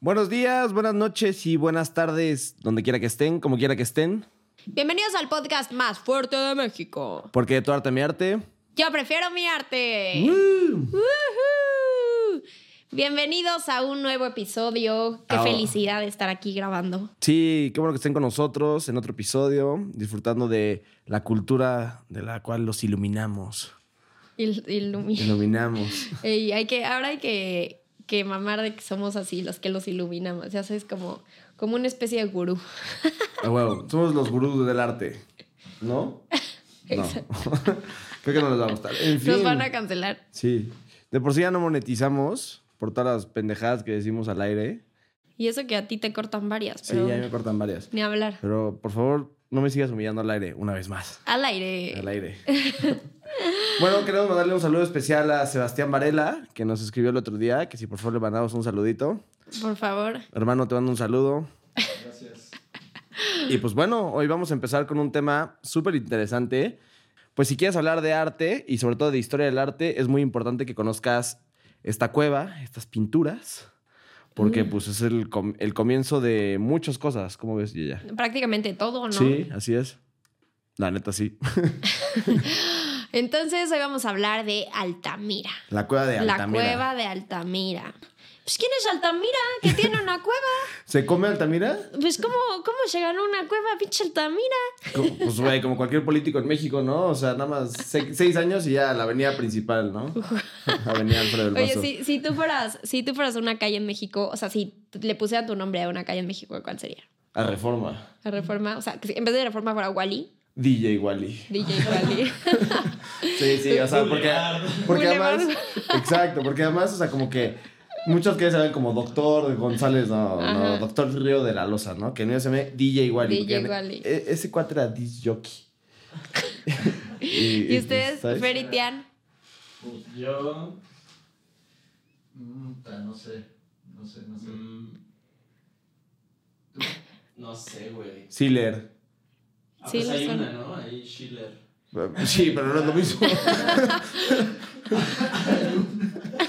Buenos días, buenas noches y buenas tardes, donde quiera que estén, como quiera que estén. Bienvenidos al podcast más fuerte de México. Porque tu arte, mi arte. Yo prefiero mi arte. ¡Woo! Woohoo. Bienvenidos a un nuevo episodio. Qué Ah. felicidad de estar aquí grabando. Sí, qué bueno que estén con nosotros en otro episodio, disfrutando de la cultura de la cual los iluminamos. Il- ilumi- Iluminamos. Ey, hay que, ahora hay que, que mamar de que somos así, los que los iluminamos. Ya sabes, como, como una especie de gurú. Ah, huevo, somos los gurús del arte, ¿no? No. Creo que no les va a gustar. En fin. Nos van a cancelar. Sí. De por sí ya no monetizamos por todas las pendejadas que decimos al aire. Y eso que a ti te cortan varias, Sí, pero ya me cortan varias. ni hablar. Pero por favor, no me sigas humillando al aire una vez más. Al aire. Al aire. bueno, queremos mandarle un saludo especial a Sebastián Varela, que nos escribió el otro día, que si por favor le mandamos un saludito. Por favor. Hermano, te mando un saludo. Gracias. Y pues bueno, hoy vamos a empezar con un tema súper interesante. Pues si quieres hablar de arte y sobre todo de historia del arte, es muy importante que conozcas esta cueva, estas pinturas, porque pues es el, com- el comienzo de muchas cosas. ¿Cómo ves, Yaya? Prácticamente todo, ¿no? Sí, así es. La neta, sí. Entonces hoy vamos a hablar de Altamira. La cueva de La Altamira. cueva de Altamira. Pues ¿quién es Altamira? Que tiene una cueva. ¿Se come Altamira? Pues ¿cómo, cómo llegaron a una cueva, pinche Altamira? Como- Pues, güey, como cualquier político en México, ¿no? O sea, nada más se- seis años y ya la avenida principal, ¿no? Avenida Alfredo del Oye, si, si tú fueras, si tú fueras a una calle en México, o sea, si le pusiera tu nombre a una calle en México, ¿cuál sería? A Reforma. ¿A Reforma? O sea, en vez de Reforma fuera Wally, DJ Wally. DJ Wally. Sí, sí, o sea, porque, porque además... Exacto, porque además, o sea, como que muchos que saben como Doctor González, no, no. Doctor Río de la Loza, ¿no? Que no se llama DJ Wally. DJ Wally. e- Ese cuate era disc jockey. ¿Y ustedes, ¿sabes? Feritian? Pues yo. Mm, no sé. No sé, no sé. No sé, güey. Sealer. Ah, Sí, pues hay son. una, ¿no? Ahí Schiller. Sí, pero no es lo mismo.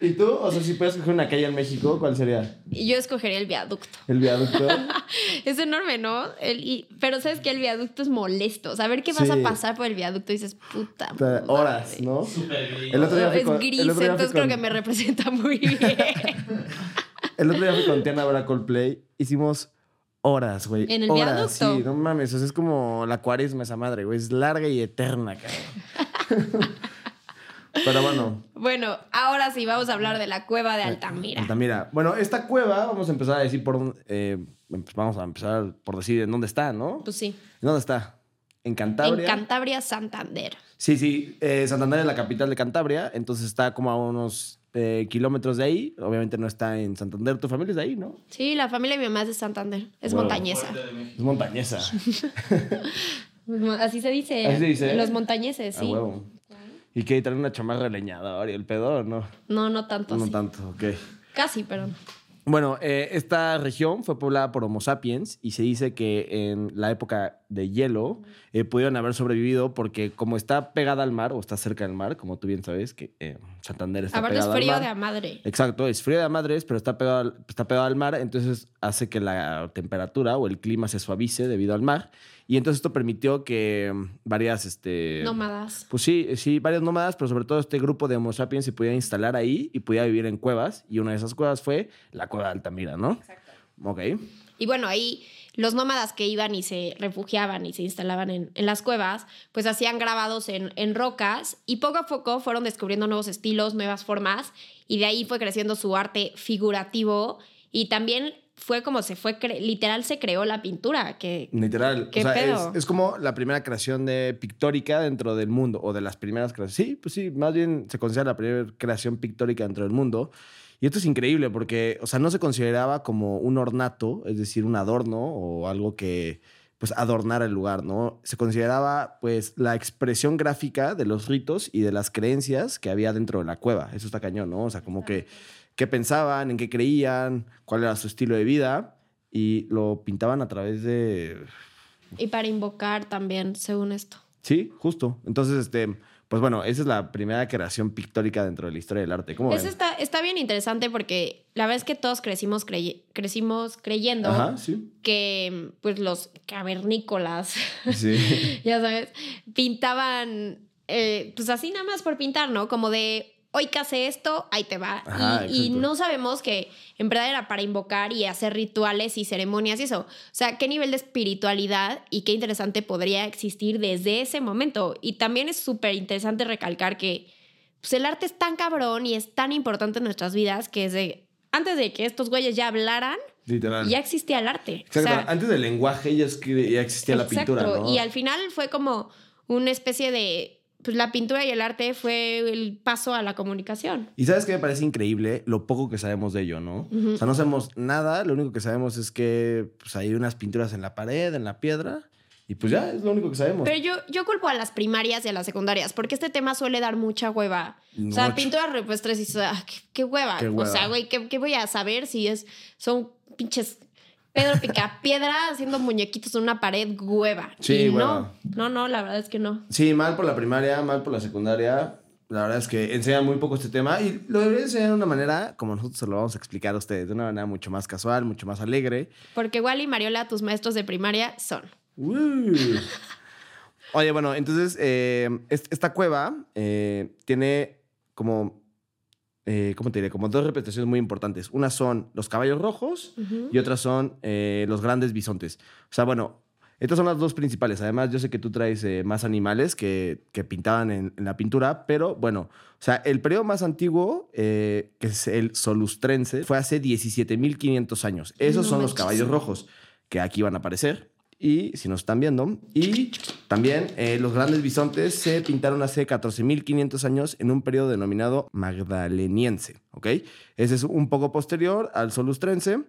¿Y tú? O sea, si puedes escoger una calle en México, ¿cuál sería? Yo escogería el viaducto. ¿El viaducto? Es enorme, ¿no? El, y- pero sabes que el viaducto es molesto. Saber que vas Sí. a pasar por el viaducto y dices, puta. Puta, Horas, madre. ¿no? Súper gris. El otro día fui Es con- gris, el otro día fui entonces creo que me representa muy bien. El otro día fui con Tiana a ver a Coldplay. Hicimos horas, güey. ¿En el horas, viaducto? Sí, no mames. O sea, es como la cuaresma esa madre, güey. Es larga y eterna, cabrón. Pero bueno. bueno, ahora sí vamos a hablar de la cueva de Altamira. Altamira. Bueno, esta cueva, vamos a empezar a decir por dónde. eh, pues vamos a empezar por decir en dónde está, ¿no? Pues sí. ¿En dónde está? En Cantabria. En Cantabria, Santander. Sí, sí. eh, Santander es la capital de Cantabria, entonces está como a unos eh, kilómetros de ahí. Obviamente no está en Santander. Tu familia es de ahí, ¿no? Sí, la familia de mi mamá es de Santander. Es Wow. montañesa. Es montañesa. Así se dice. Así se dice. Los montañeses, sí. ¿Y qué? ¿Traen una chamarra leñador y el pedo o no? No, no tanto No así. tanto, ok. Casi, pero no. Bueno, eh, esta región fue poblada por Homo sapiens y se dice que en la época de hielo eh, pudieron haber sobrevivido porque como está pegada al mar o está cerca del mar, como tú bien sabes, que eh, Santander está Aparte es pegado al frío mar. de a madre. Exacto, es frío de a madres, pero está pegado, al, está pegado al mar, entonces hace que la temperatura o el clima se suavice debido al mar. Y entonces esto permitió que mm, varias... Este, Nómadas. Pues sí, sí, varias nómadas, pero sobre todo este grupo de Homo sapiens se pudiera instalar ahí y pudiera vivir en cuevas. Y una de esas cuevas fue la cueva de Altamira, ¿no? Exacto. Ok. Y bueno, ahí los nómadas que iban y se refugiaban y se instalaban en, en las cuevas, pues hacían grabados en, en rocas y poco a poco fueron descubriendo nuevos estilos, nuevas formas y de ahí fue creciendo su arte figurativo y también fue como se fue, literal se creó la pintura, que Literal. ¿Qué o sea, pedo? Es, es como la primera creación de pictórica dentro del mundo, o de las primeras creaciones. Sí, pues sí, más bien se considera la primera creación pictórica dentro del mundo. Y esto es increíble porque, o sea, no se consideraba como un ornato, es decir, un adorno o algo que, pues, adornara el lugar, ¿no? Se consideraba, pues, la expresión gráfica de los ritos y de las creencias que había dentro de la cueva. Eso está cañón, ¿no? O sea, como que, qué pensaban, en qué creían, cuál era su estilo de vida y lo pintaban a través de... y para invocar también, según esto. Sí, justo. Entonces, este, pues bueno, esa es la primera creación pictórica dentro de la historia del arte. ¿Cómo Eso está, está bien interesante porque la verdad es que todos crecimos, crey- crecimos creyendo Ajá, sí. que pues los cavernícolas, Sí. ya sabes, pintaban eh, pues así nada más por pintar, ¿no? Como de hoy que hace esto, ahí te va. Ajá, y, no sabemos que en verdad era para invocar y hacer rituales y ceremonias y eso. O sea, qué nivel de espiritualidad y qué interesante podría existir desde ese momento. Y también es súper interesante recalcar que pues, el arte es tan cabrón y es tan importante en nuestras vidas que desde antes de que estos güeyes ya hablaran, Literal. ya existía el arte. O Exacto. sea, Antes del lenguaje ya, existía la pintura, ¿no? Y al final fue como una especie de. Pues la pintura y el arte fue el paso a la comunicación. Y sabes que me parece increíble lo poco que sabemos de ello, ¿no? O sea, no sabemos nada, lo único que sabemos es que pues, hay unas pinturas en la pared, en la piedra, y pues ya es lo único que sabemos. Pero yo, yo culpo a las primarias y a las secundarias, porque este tema suele dar mucha hueva. O sea, pinturas rupestres y "Ah, qué, qué hueva. Qué O hueva. sea, güey, ¿qué, qué voy a saber si es son pinches Pedro Picapiedra haciendo muñequitos en una pared hueva? Sí, y hueva. no, no, no, la verdad es que no. Sí, mal por la primaria, mal por la secundaria. La verdad es que enseñan muy poco este tema y lo deberían enseñar de una manera como nosotros se lo vamos a explicar a ustedes, de una manera mucho más casual, mucho más alegre. Porque igual y Mariola, tus maestros de primaria son. Uh. Oye, bueno, entonces eh, est- esta cueva eh, tiene como, eh, ¿cómo te diré? Como dos representaciones muy importantes. Una son los caballos rojos y otras son eh, los grandes bisontes. O sea, bueno, estas son las dos principales. Además, yo sé que tú traes eh, más animales que, que pintaban en, en la pintura, pero bueno, o sea, el periodo más antiguo, eh, que es el solustrense, fue hace 17.500 años. Esos No son los caballos rojos que aquí van a aparecer. Y si nos están viendo. Y también eh, los grandes bisontes se pintaron hace 14.500 años en un periodo denominado magdaleniense. ¿Ok? Ese es un poco posterior al solustrense.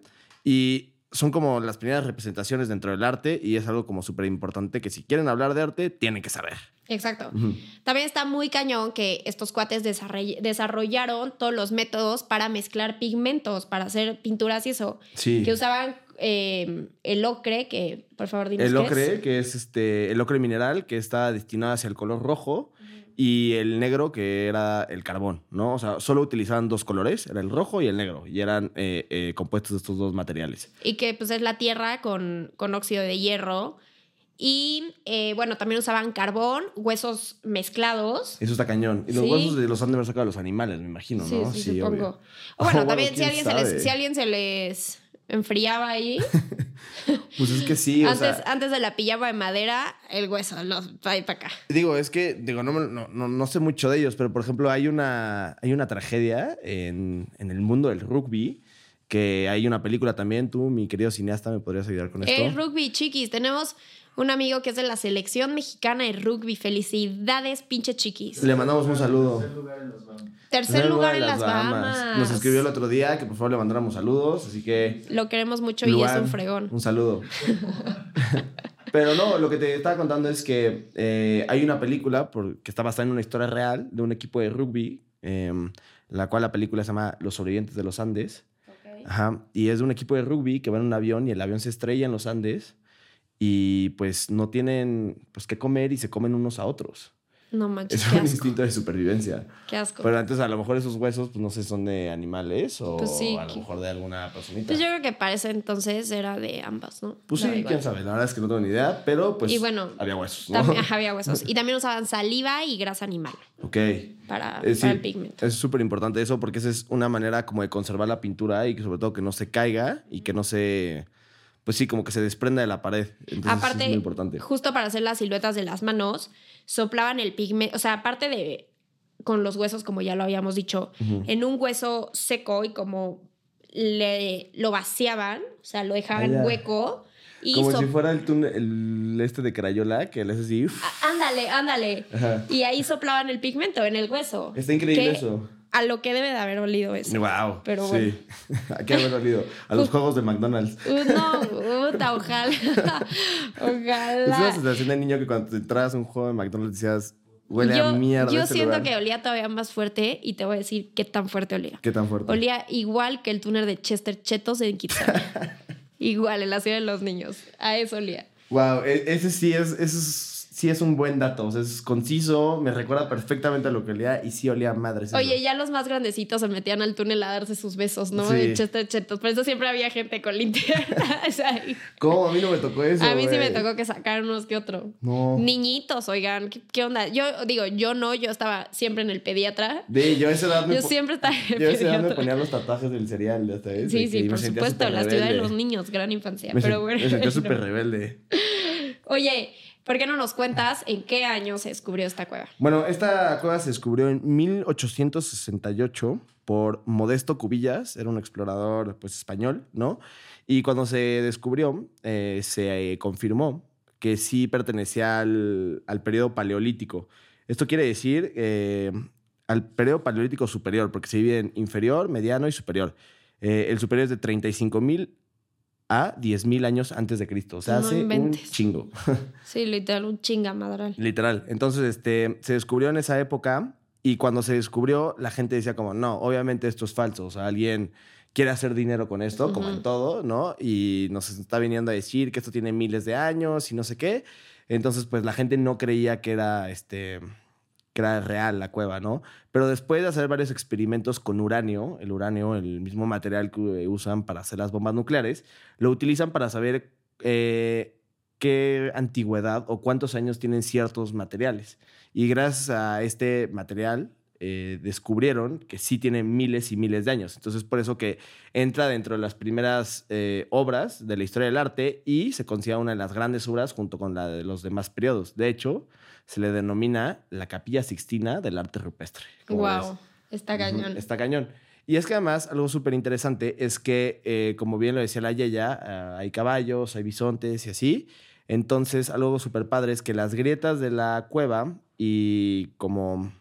Y son como las primeras representaciones dentro del arte. Y es algo como súper importante que si quieren hablar de arte, tienen que saber. Exacto. Ujú. También está muy cañón que estos cuates desarroll- desarrollaron todos los métodos para mezclar pigmentos, para hacer pinturas y eso. Sí. Que usaban eh, el ocre, que por favor dinos El qué es. ocre, que es este, el ocre mineral, que está destinado hacia el color rojo, y el negro, que era el carbón, ¿no? O sea, solo utilizaban dos colores, era el rojo y el negro, y eran eh, eh, compuestos de estos dos materiales. Y que pues es la tierra con, con óxido de hierro. Y eh, bueno, también usaban carbón, huesos mezclados. Eso está cañón. Y los Sí. huesos de los han de haber sacado los animales, me imagino, sí, ¿no? sí, supongo. obvio. O bueno, también si alguien, se les, si alguien se les enfriaba ahí, Pues es que sí, o antes, sea... antes de la pijama de madera, el hueso, los ahí para acá. Digo, es que, digo, no, no, no, no sé mucho de ellos, pero por ejemplo, hay una, hay una tragedia en, en el mundo del rugby, que hay una película también. Tú, mi querido cineasta, ¿me podrías ayudar con esto? El rugby, chiquis. Tenemos un amigo que es de la selección mexicana de rugby. Felicidades, pinche chiquis. Le mandamos un saludo. Tercer lugar en los Bahamas. Tercer lugar en las Bahamas. Nos escribió el otro día que por favor le mandáramos saludos, así que... Lo queremos mucho y es un fregón. Un saludo. Pero no, lo que te estaba contando es que eh, hay una película por- que está basada en una historia real de un equipo de rugby, eh, la cual la película se llama Los sobrevivientes de los Andes. Ajá. Y es de un equipo de rugby que va en un avión y el avión se estrella en los Andes y pues no tienen pues qué comer y se comen unos a otros. No manches, Es un instinto de supervivencia. Qué asco. Pero antes a lo mejor esos huesos, pues no sé, son de animales o Pues sí, a lo mejor de alguna personita. Pues yo creo que para ese entonces era de ambas, ¿no? Pues sí, quién sabe. La verdad es que no tengo ni idea, pero pues Y bueno, había huesos, ¿no? También había huesos. Y también usaban saliva y grasa animal ok. para, para el pigmento. es súper importante eso porque esa es una manera como de conservar la pintura y que sobre todo que no se caiga y que no se... Pues sí, como que se desprenda de la pared. Entonces Aparte, es muy importante. justo para hacer las siluetas de las manos, soplaban el pigmento, o sea, aparte de con los huesos, como ya lo habíamos dicho, en un hueso seco y como le, lo vaciaban, o sea, lo dejaban Ah, ya. hueco y Como so- si fuera el, túnel- el este de Crayola, que le hace así... uf. Ah, Ándale, ándale. Ajá. Y ahí soplaban el pigmento en el hueso. Está increíble Que eso. A lo que debe de haber olido eso. Wow. Pero sí. ¿A qué haber olido? A los juegos de McDonald's. Uh, no, puta, ojalá. Es una ojalá. sensación de niño que cuando te entras a un juego de McDonald's decías, huele yo a mierda. yo siento lugar". que olía todavía más fuerte y te voy a decir qué tan fuerte olía. ¿Qué tan fuerte? Olía igual que el túnel de Chester Chetos en Kitsania. igual, en la ciudad de los niños. A eso olía. Wow, e- ese sí es, ese es- sí es un buen dato. O sea, es conciso, me recuerda perfectamente a lo que olía y sí olía madre. Oye, ya los más grandecitos se metían al túnel a darse sus besos, ¿no? Sí. Chester Chetos. Por eso siempre había gente con linternas ahí. ¿Cómo? A mí no me tocó eso. A mí sí me tocó que sacaran unos que otro. No. Niñitos, oigan, ¿qué, qué onda? Yo digo, yo no, yo estaba siempre en el pediatra. De, yo a esa edad me Yo siempre estaba en el yo a esa edad me ponía los tatuajes del cereal, ya sabes. Sí, sí, por supuesto, la ciudad de los niños, gran infancia. Me, pero bueno. me sentía súper rebelde. Oye, ¿por qué no nos cuentas en qué año se descubrió esta cueva? Bueno, esta cueva se descubrió en 1868 por Modesto Cubillas, era un explorador pues, español, ¿no? Y cuando se descubrió, eh, se eh, confirmó que sí pertenecía al, al periodo paleolítico. Esto quiere decir eh, al periodo paleolítico superior, porque se divide en inferior, mediano y superior. El superior es de 35.000 a 10.000 años antes de Cristo. O sea, No hace un chingo. Sí, literal, un chinga madral. Literal. Entonces, este, se descubrió en esa época y cuando se descubrió, la gente decía como, no, obviamente esto es falso. O sea, alguien quiere hacer dinero con esto, como en todo, ¿no? Y nos está viniendo a decir que esto tiene miles de años y no sé qué. Entonces, pues la gente no creía que era, este, que era real la cueva, ¿no? Pero después de hacer varios experimentos con uranio, el uranio, el mismo material que usan para hacer las bombas nucleares, lo utilizan para saber eh, qué antigüedad o cuántos años tienen ciertos materiales. Y gracias a este material eh, descubrieron que sí tienen miles y miles de años. Entonces, por eso que entra dentro de las primeras eh, obras de la historia del arte y se considera una de las grandes obras junto con la de los demás periodos. De hecho, se le denomina la Capilla Sixtina del arte rupestre. Wow, está cañón. Está cañón. Y es que además, algo súper interesante es que, eh, como bien lo decía la Yeya, ah, hay caballos, hay bisontes y así. Entonces, algo súper padre es que las grietas de la cueva y como,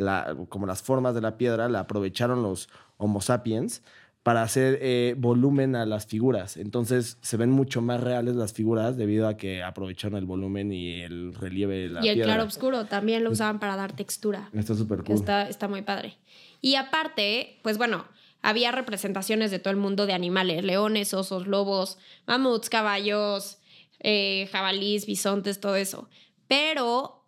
la, como las formas de la piedra la aprovecharon los Homo sapiens para hacer eh, volumen a las figuras. Entonces, se ven mucho más reales las figuras debido a que aprovecharon el volumen y el relieve de la Y el piedra. claro oscuro también lo usaban para dar textura. Está súper cool. está, está muy padre. Y aparte, pues bueno, había representaciones de todo el mundo de animales, leones, osos, lobos, mamuts, caballos, eh, jabalís, bisontes, todo eso. Pero,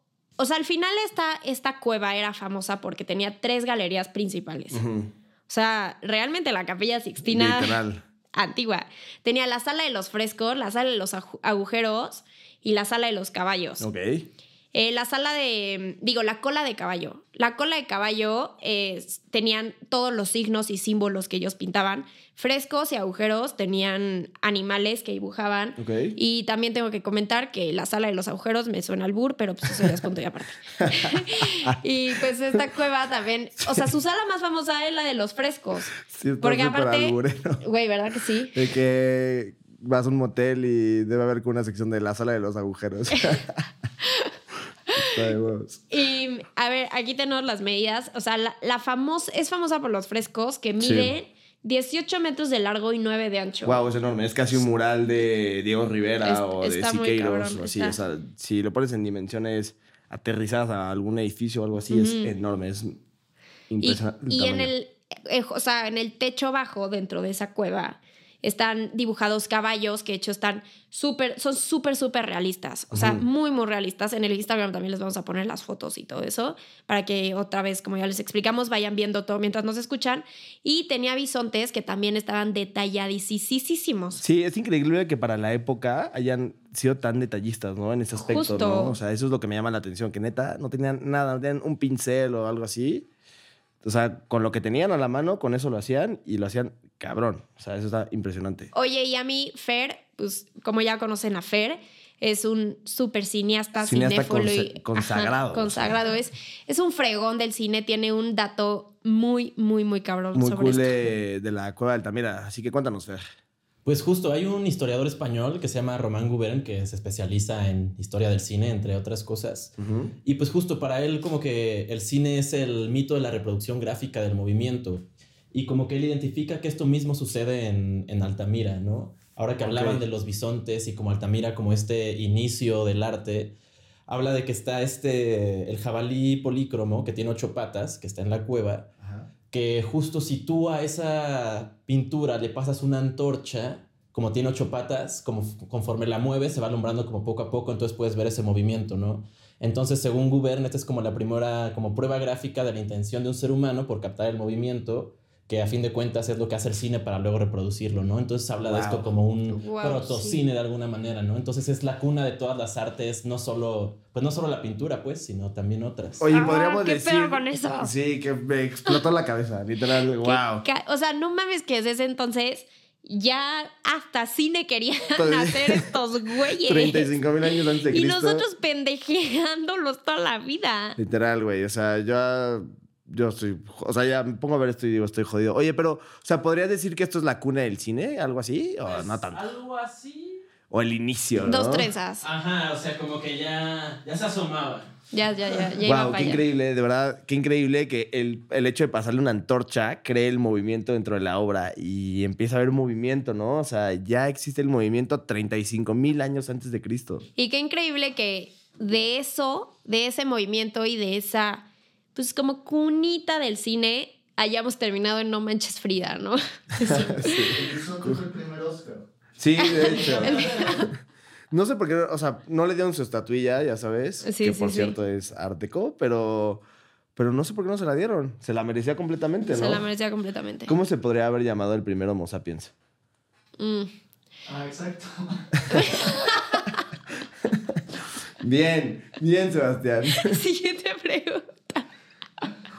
o sea, al final esta, esta cueva era famosa porque tenía tres galerías principales. O sea, realmente la capilla Sixtina Literal. antigua tenía la sala de los frescos, la sala de los agujeros y la sala de los caballos. Ok. Eh, la sala de, digo, la cola de caballo. La cola de caballo eh, tenían todos los signos y símbolos que ellos pintaban. Frescos y agujeros tenían animales que dibujaban. Y también tengo que comentar que la sala de los agujeros me suena al bur, pero pues eso ya es punto y aparte. y pues esta cueva también, o sea, su sala más famosa es la de los frescos. Sí, Porque aparte, güey, ¿verdad que sí? De que vas a un motel y debe haber una sección de la sala de los agujeros. Está de huevos. Y a ver, aquí tenemos las medidas. O sea, la, la famosa, es famosa por los frescos que Sí. miden 18 metros de largo y 9 de ancho. Wow, es enorme. Es casi un mural de Diego Rivera Es- o de Siqueiros o así. O sea, si lo pones en dimensiones aterrizadas a algún edificio o algo así, es enorme. Es Y, impresionante. el y en el, eh, o sea, en el techo bajo, dentro de esa cueva, están dibujados caballos que de hecho están súper, son súper, súper realistas. O sea, Ujú. muy, muy realistas. En el Instagram también les vamos a poner las fotos y todo eso para que otra vez, como ya les explicamos, vayan viendo todo mientras nos escuchan. Y tenía bisontes que también estaban detalladísimos. Sí, es increíble que para la época hayan sido tan detallistas, ¿no? En ese aspecto, Justo. ¿no? O sea, eso es lo que me llama la atención, que neta no tenían nada, no tenían un pincel o algo así. O sea, con lo que tenían a la mano, con eso lo hacían y lo hacían cabrón. O sea, eso está impresionante. Oye, y a mí, Fer, pues como ya conocen a Fer, es un súper cineasta, Cineasta cinéfilo y consa- consagrado, Ajá, consagrado. Es, es un fregón del cine, tiene un dato muy, muy, muy cabrón Muy sobre cool esto. de, de la cueva de Altamira. Así que cuéntanos, Fer. Pues justo, hay un historiador español que se llama Román Gubern, que se especializa en historia del cine, entre otras cosas. Y pues justo para él como que el cine es el mito de la reproducción gráfica del movimiento. Y como que él identifica que esto mismo sucede en, en Altamira, ¿no? Ahora que hablaban Ok. de los bisontes y como Altamira como este inicio del arte, habla de que está este, el jabalí polícromo que tiene ocho patas, que está en la cueva, que justo si tú a esa pintura le pasas una antorcha, como tiene ocho patas, como conforme la mueve, se va alumbrando como poco a poco, entonces puedes ver ese movimiento, ¿no? Entonces, según Gubern, esta es como la primera como prueba gráfica de la intención de un ser humano por captar el movimiento, que a fin de cuentas es lo que hace el cine para luego reproducirlo, ¿no? Entonces habla de Wow. esto como un Wow, protocine de alguna manera, ¿no? Entonces es la cuna de todas las artes, no solo, pues no solo la pintura, pues, sino también otras. Oye, Ah, podríamos ¿qué decir. pedo con eso? Sí, que me explotó la cabeza, literal. Wow. O sea, no mames que desde ese entonces ya hasta cine querían hacer estos güeyes. 35 mil años antes de Y Cristo. nosotros pendejeándolos toda la vida. Literal, güey. O sea, yo. Yo estoy. O sea, ya me pongo a ver esto y digo, estoy jodido. Oye, pero, o sea, ¿podrías decir que esto es la cuna del cine? ¿Algo así? ¿O Pues, no tanto? Algo así. O el inicio, ¿no? Dos trenzas. Ajá, o sea, como que ya, ya se asomaba. Ya, ya, ya. ya Wow, qué allá. increíble, de verdad, qué increíble que el, el hecho de pasarle una antorcha cree el movimiento dentro de la obra y empieza a haber movimiento, ¿no? O sea, ya existe el movimiento 35 mil años antes de Cristo. Y qué increíble que de eso, de ese movimiento y de esa, pues como cunita del cine, hayamos terminado en No Manches Frida, ¿no? Eso fue el primer Oscar. Sí, de hecho. No sé por qué, o sea, no le dieron su estatuilla, ya sabes, Sí, que sí, por sí. cierto es Arteco, pero, pero no sé por qué no se la dieron. Se la merecía completamente, ¿no? Se la merecía completamente. ¿Cómo se podría haber llamado el primer Homo sapiens? Mm. Ah, exacto. Bien, bien, Sebastián. Siguiente pregunta.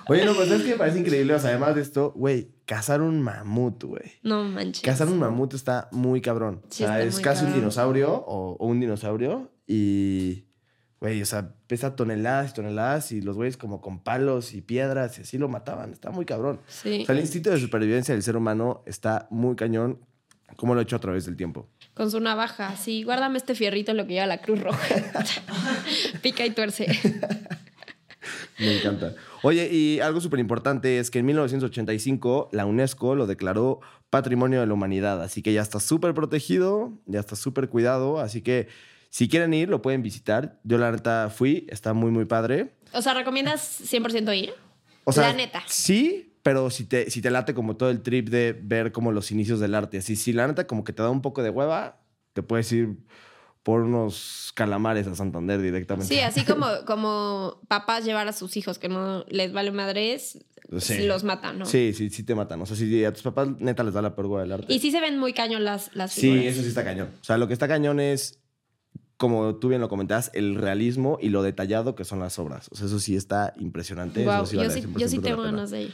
Oye, no, pues es que me parece increíble. O sea, además de esto, güey, cazar un mamut, güey. No manches. Cazar un mamut está muy cabrón. Sí, o sea, es casi un dinosaurio o, o un dinosaurio y, güey, o sea, pesa toneladas y toneladas y los güeyes como con palos y piedras y así lo mataban. Está muy cabrón. Sí. O sea, el instinto de supervivencia del ser humano está muy cañón, como lo he hecho a través del tiempo. Con su navaja. Sí, guárdame este fierrito en lo que lleva la Cruz Roja. Pica y tuerce. Me encanta. Oye, y algo súper importante es que en 1985 la UNESCO lo declaró Patrimonio de la Humanidad, así que ya está súper protegido, ya está súper cuidado, así que si quieren ir lo pueden visitar. Yo la neta fui, está muy muy padre. O sea, ¿recomiendas 100% ir? O sea, La neta. Sí, pero si te, si te late como todo el trip de ver como los inicios del arte, así si la neta como que te da un poco de hueva, te puedes ir por unos calamares a Santander directamente. Sí, así como, como papás llevar a sus hijos que no les vale madres, Sí. los matan, ¿no? Sí, sí, sí te matan. O sea, si a tus papás neta les da la pergua del arte. Y sí se ven muy cañón las, las Sí, eso sí está cañón. O sea, lo que está cañón es, como tú bien lo comentabas, el realismo y lo detallado que son las obras. O sea, eso sí está impresionante. Eso sí yo, vale sí, 100% yo sí tengo ganas de ir.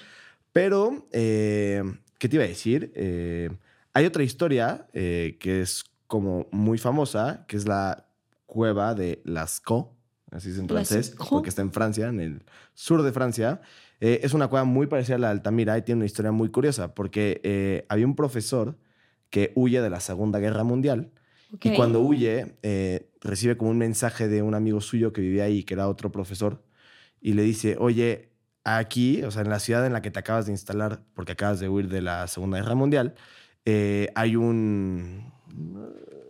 Pero, eh, ¿qué te iba a decir? Eh, hay otra historia eh, que es como muy famosa, que es la cueva de Lascaux, así es en francés, Lascaux. porque está en Francia, en el sur de Francia. Eh, es una cueva muy parecida a la de Altamira y tiene una historia muy curiosa, porque eh, había un profesor que huye de la Segunda Guerra Mundial y cuando huye eh, recibe como un mensaje de un amigo suyo que vivía ahí, que era otro profesor, y le dice, oye, aquí, o sea, en la ciudad en la que te acabas de instalar, porque acabas de huir de la Segunda Guerra Mundial, hay un...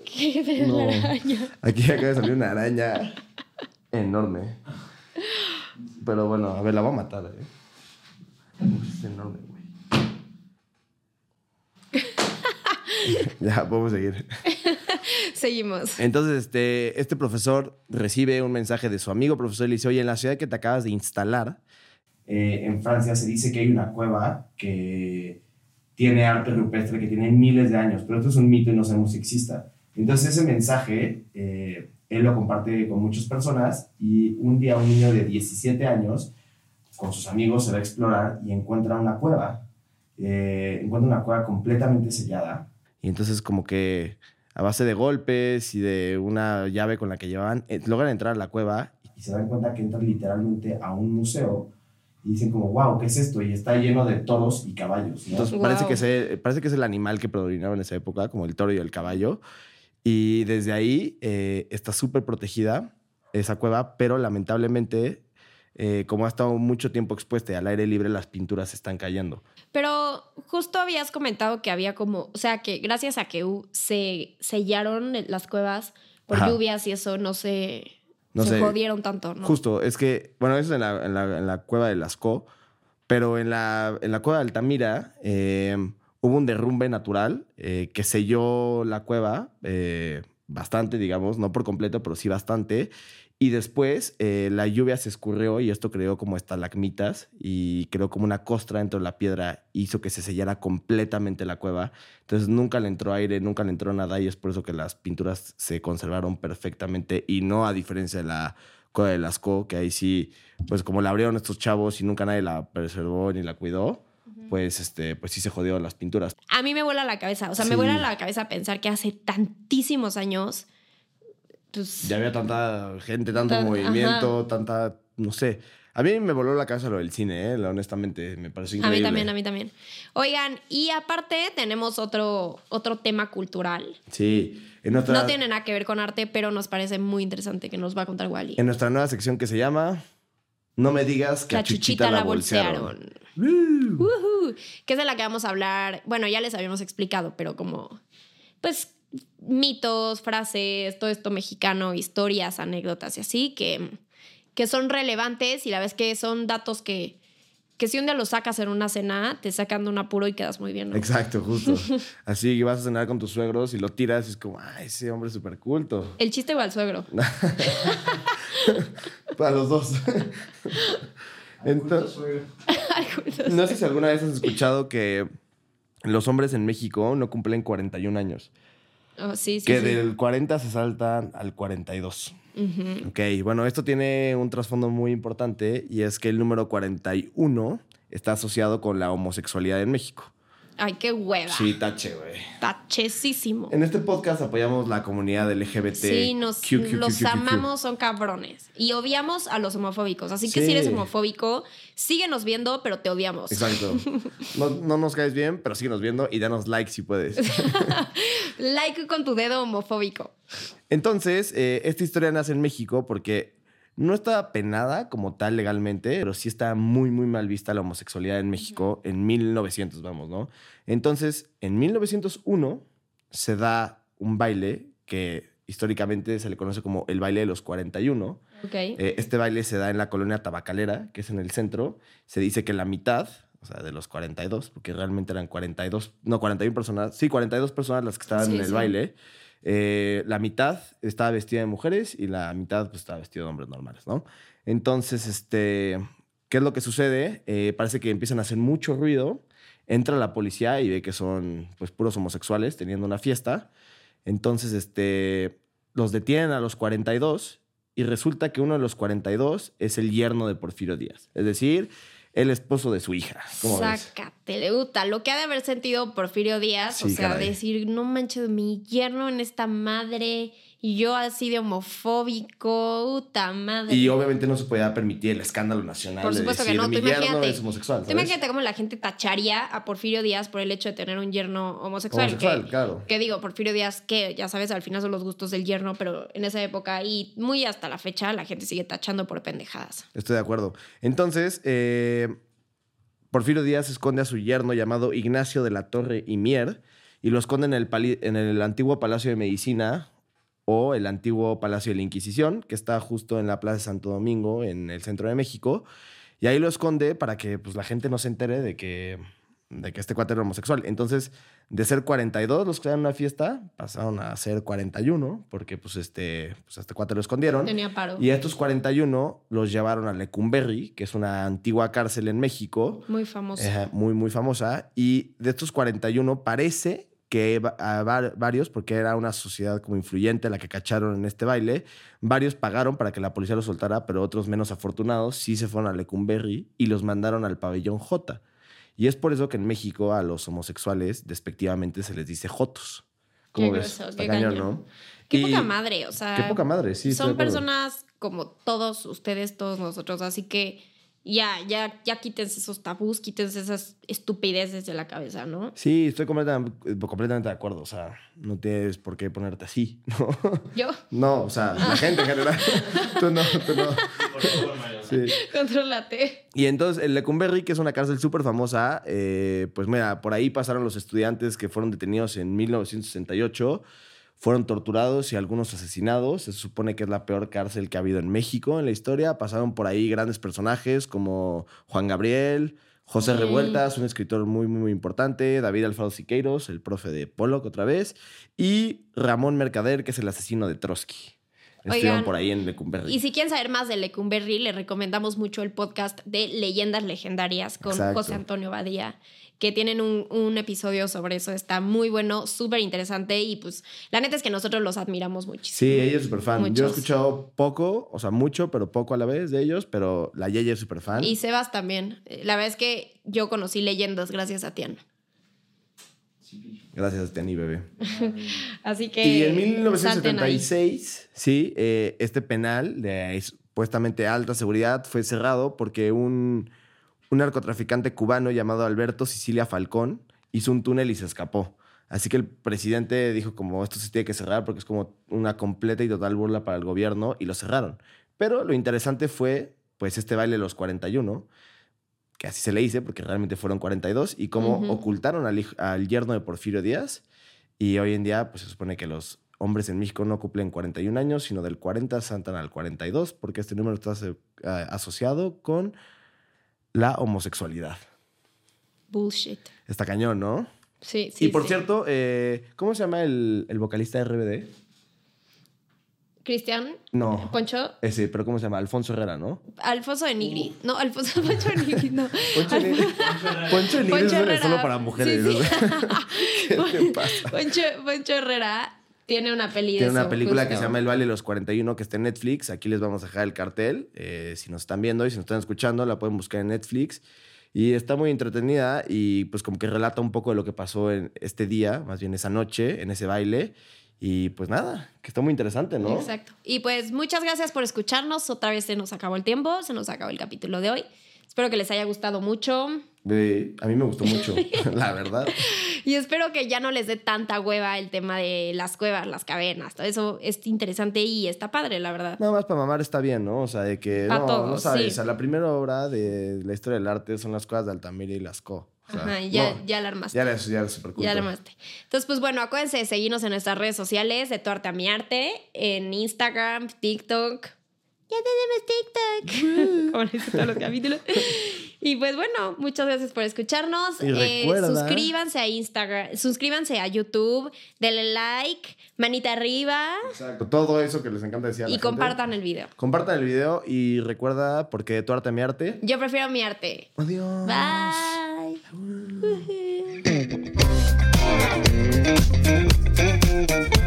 ¿Qué No. la araña? Aquí acaba de salir una araña enorme. Pero bueno, a ver, la voy a matar, ¿eh? Es enorme, güey. ya, podemos seguir. Seguimos. Entonces, este, este profesor recibe un mensaje de su amigo profesor y le dice, oye, en la ciudad que te acabas de instalar, eh, en Francia se dice que hay una cueva que tiene arte rupestre que tiene miles de años, pero esto es un mito y no sabemos si exista. Entonces ese mensaje, eh, él lo comparte con muchas personas y un día un niño de 17 años con sus amigos se va a explorar y encuentra una cueva. Eh, encuentra una cueva completamente sellada. Y entonces como que a base de golpes y de una llave con la que llevaban, eh, logran entrar a la cueva y se dan cuenta que entran literalmente a un museo y dicen como, wow, ¿qué es esto? Y está lleno de toros y caballos. ¿no? Entonces parece, que se- parece que es el animal que predominaba en esa época, como el toro y el caballo. Y desde ahí eh, está súper protegida esa cueva, pero lamentablemente, eh, como ha estado mucho tiempo expuesta y al aire libre, las pinturas están cayendo. Pero justo habías comentado que había como, o sea, que gracias a que se sellaron las cuevas por Ajá. lluvias y eso no se, No se sé. jodieron tanto, ¿no? Justo, es que, bueno, eso es en la, en la- en la cueva de Lascaux, pero en la, en la cueva de Altamira, eh, hubo un derrumbe natural eh, que selló la cueva eh, bastante, digamos, no por completo, pero sí bastante. Y después eh, la lluvia se escurrió y esto creó como estalagmitas y creó como una costra dentro de la piedra, hizo que se sellara completamente la cueva. Entonces nunca le entró aire, nunca le entró nada y es por eso que las pinturas se conservaron perfectamente y no a diferencia de la cueva de Lascaux, que ahí sí, pues como la abrieron estos chavos y nunca nadie la preservó ni la cuidó, pues, este, pues sí se jodió las pinturas. A mí me vuela la cabeza. O sea, me vuela la cabeza pensar que hace tantísimos años. Ya había tanta gente, tanto Tan- movimiento, tanta, no sé. A mí me voló la cabeza lo del cine, ¿eh? honestamente, me pareció A increíble. mí también, a mí también. Oigan, y aparte tenemos otro, otro tema cultural. Sí, en nuestra, No tiene nada que ver con arte, pero nos parece muy interesante que nos va a contar Wally. en nuestra nueva sección que se llama No me digas que La a Chuchita, la bolsearon. Ujú. Que es de la que vamos a hablar. Bueno, ya les habíamos explicado, pero como, pues, mitos, frases, todo esto mexicano, historias, anécdotas y así, que, que son relevantes y la vez que son datos que, que si un día los sacas en una cena, te sacan de un apuro y quedas muy bien. ¿no? Exacto, justo. Así que vas a cenar con tus suegros y lo tiras y es como, ay, ese hombre es súper culto. El chiste va al suegro. Para los dos. Entonces, no sé si alguna vez has escuchado que los hombres en México no cumplen 41 años. Oh, sí, sí, que sí. del 40 se saltan al 42. Ujú. Ok, bueno, esto tiene un trasfondo muy importante y es que el número 41 está asociado con la homosexualidad en México. Ay, qué hueva. Sí, tache, güey. Tachesísimo. En este podcast apoyamos la comunidad LGBT. Sí, nos, Q, Q, Q, los Q. amamos, son cabrones. Y odiamos a los homofóbicos. Así que Sí. si eres homofóbico, síguenos viendo, pero te odiamos. Exacto. No, no nos caes bien, pero síguenos viendo y danos like si puedes. Like con tu dedo homofóbico. Entonces, eh, esta historia nace en México porque no está penada como tal legalmente, pero sí está muy, muy mal vista la homosexualidad en México en 1900, vamos, ¿no? Entonces, en 1901 se da un baile que históricamente se le conoce como el baile de los 41. Ok. Eh, este baile se da en la colonia tabacalera, que es en el centro. Se dice que la mitad, o sea, de los 42, porque realmente eran 42, no, 41 personas, sí, 42 personas las que estaban Sí, en el sí. baile. Eh, la mitad estaba vestida de mujeres y la mitad pues, estaba vestida de hombres normales, ¿no? Entonces, este, ¿qué es lo que sucede? Eh, parece que empiezan a hacer mucho ruido. Entra la policía y ve que son pues puros homosexuales teniendo una fiesta. Entonces, este, los detienen a los 42 y resulta que uno de los 42 es el yerno de Porfirio Díaz, es decir, el esposo de su hija. Sácate, le gusta. Lo que ha de haber sentido Porfirio Díaz, o sea, caray. decir, no manches, mi yerno en esta madre y yo así de homofóbico, puta madre. Y obviamente no se podía permitir el escándalo nacional Por de supuesto que no, tú imagínate. es homosexual. Tú imagínate cómo la gente tacharía a Porfirio Díaz por el hecho de tener un yerno homosexual. Homosexual, que, claro. que digo, Porfirio Díaz, que ya sabes, al final son los gustos del yerno, pero en esa época y muy hasta la fecha la gente sigue tachando por pendejadas. Estoy de acuerdo. Entonces, eh, Porfirio Díaz esconde a su yerno llamado Ignacio de la Torre y Mier y lo esconde en el, pali- en el antiguo Palacio de Medicina o el antiguo Palacio de la Inquisición, que está justo en la Plaza de Santo Domingo, en el centro de México. Y ahí lo esconde para que pues, la gente no se entere de que, de que este cuate era homosexual. Entonces, de ser 42 los que en una fiesta, pasaron a ser 41, porque pues este, pues, a este cuate lo escondieron. Tenía paro. Y a estos 41 los llevaron a Lecumberri, que es una antigua cárcel en México, Muy famoso. eh, muy, muy famosa. Y de estos 41 parece que a var- varios, porque era una sociedad como influyente la que cacharon en este baile, varios pagaron para que la policía los soltara, pero otros menos afortunados sí se fueron a Lecumberri y los mandaron al pabellón J. Y es por eso que en México a los homosexuales despectivamente se les dice jotos. ¿Cómo Qué ves? grueso, qué cañón. ¿no? Qué Y- poca madre, o sea. Qué poca madre, sí. son personas como todos ustedes, todos nosotros, así que ya, ya, ya quítense esos tabús, quítense esas estupideces de la cabeza, ¿no? Sí, estoy completamente, completamente de acuerdo. O sea, no tienes por qué ponerte así, ¿no? Yo, No, o sea, la gente en general. tú no, tú no. Por favor, Mario. Sí. contrólate. Y entonces, el Lecumberri, que es una cárcel súper famosa, eh, pues mira, por ahí pasaron los estudiantes que fueron detenidos en 1968, fueron torturados y algunos asesinados. Se supone que es la peor cárcel que ha habido en México en la historia. Pasaron por ahí grandes personajes como Juan Gabriel, José. Revueltas, un escritor muy, muy, muy importante. David Alfaro Siqueiros, el profe de Pollock otra vez. Y Ramón Mercader, que es el asesino de Trotsky. Estuvieron Oigan, por ahí en Lecumberri. Y si quieren saber más de Lecumberri, le recomendamos mucho el podcast de Leyendas Legendarias con Exacto. José Antonio Badía, que tienen un, un episodio sobre eso. Está muy bueno, súper interesante y pues la neta es que nosotros los admiramos muchísimo. Sí, ella es súper fan. Yo he escuchado poco, o sea, mucho, pero poco a la vez de ellos, pero la Yeye es súper fan. Y Sebas también. Eh, La verdad es que yo conocí leyendas gracias a Tiana. Gracias, Tiani, bebé. Así que. Y en salten ahí. 1976, sí, eh, este penal de supuestamente alta seguridad fue cerrado porque un, un narcotraficante cubano llamado Alberto Sicilia Falcón hizo un túnel y se escapó. Así que el presidente dijo como esto se tiene que cerrar porque es como una completa y total burla para el gobierno y lo cerraron. Pero lo interesante fue pues este baile de los 41, que así se le dice porque realmente fueron 42 y cómo Ujú. ocultaron al, al yerno de Porfirio Díaz y hoy en día, pues se supone que los hombres en México no cumplen 41 años, sino del 40 saltan al 42, porque este número está a- asociado con la homosexualidad. Bullshit. Está cañón, ¿no? Sí, sí. y por sí. cierto, eh, ¿cómo se llama el, el vocalista de RBD? Cristian, No. Poncho, Ese, pero ¿cómo se llama? Alfonso Herrera, ¿no? Alfonso de Nigri. No, Alfonso Poncho de Nigri, no. Poncho de Nigri. Poncho de Nigri Poncho es Herrera. solo para mujeres. Sí, sí. ¿Qué te pasa? Poncho, Poncho Herrera tiene una peli de Tiene una eso, película que se llama El Valle de los 41 que está en Netflix. Aquí les vamos a dejar el cartel. Eh, si nos están viendo y si nos están escuchando, la pueden buscar en Netflix. Y está muy entretenida y pues como que relata un poco de lo que pasó en este día, más bien esa noche, en ese baile. Y pues nada, que está muy interesante, ¿no? Exacto. Y pues muchas gracias por escucharnos. Otra vez se nos acabó el tiempo, se nos acabó el capítulo de hoy. Espero que les haya gustado mucho A mí me gustó mucho, la verdad. y espero que ya no les dé tanta hueva el tema de las cuevas, las cavernas. Todo eso es interesante y está padre, la verdad. Nada más para mamar está bien, ¿no? O sea, de que no, todos, no sabes. sí. O sea, la primera obra de la historia del arte son las cosas de Altamira y Lascaux. O sea, Ajá, ya, no, ya la armaste. ya eres, ya culto. Ya la armaste. Entonces, pues bueno, acuérdense de seguirnos en nuestras redes sociales de Tu Arte a Mi Arte, en Instagram, TikTok ya tenemos TikTok, como dice todos los capítulos. Y pues bueno, muchas gracias por escucharnos. Eh, suscríbanse a Instagram, suscríbanse a YouTube, denle like, manita arriba. Exacto, todo eso que les encanta decir. A y compartan el video. Compartan el video y recuerda, porque tu arte mi arte. Yo prefiero mi arte. Adiós. Bye. Uh.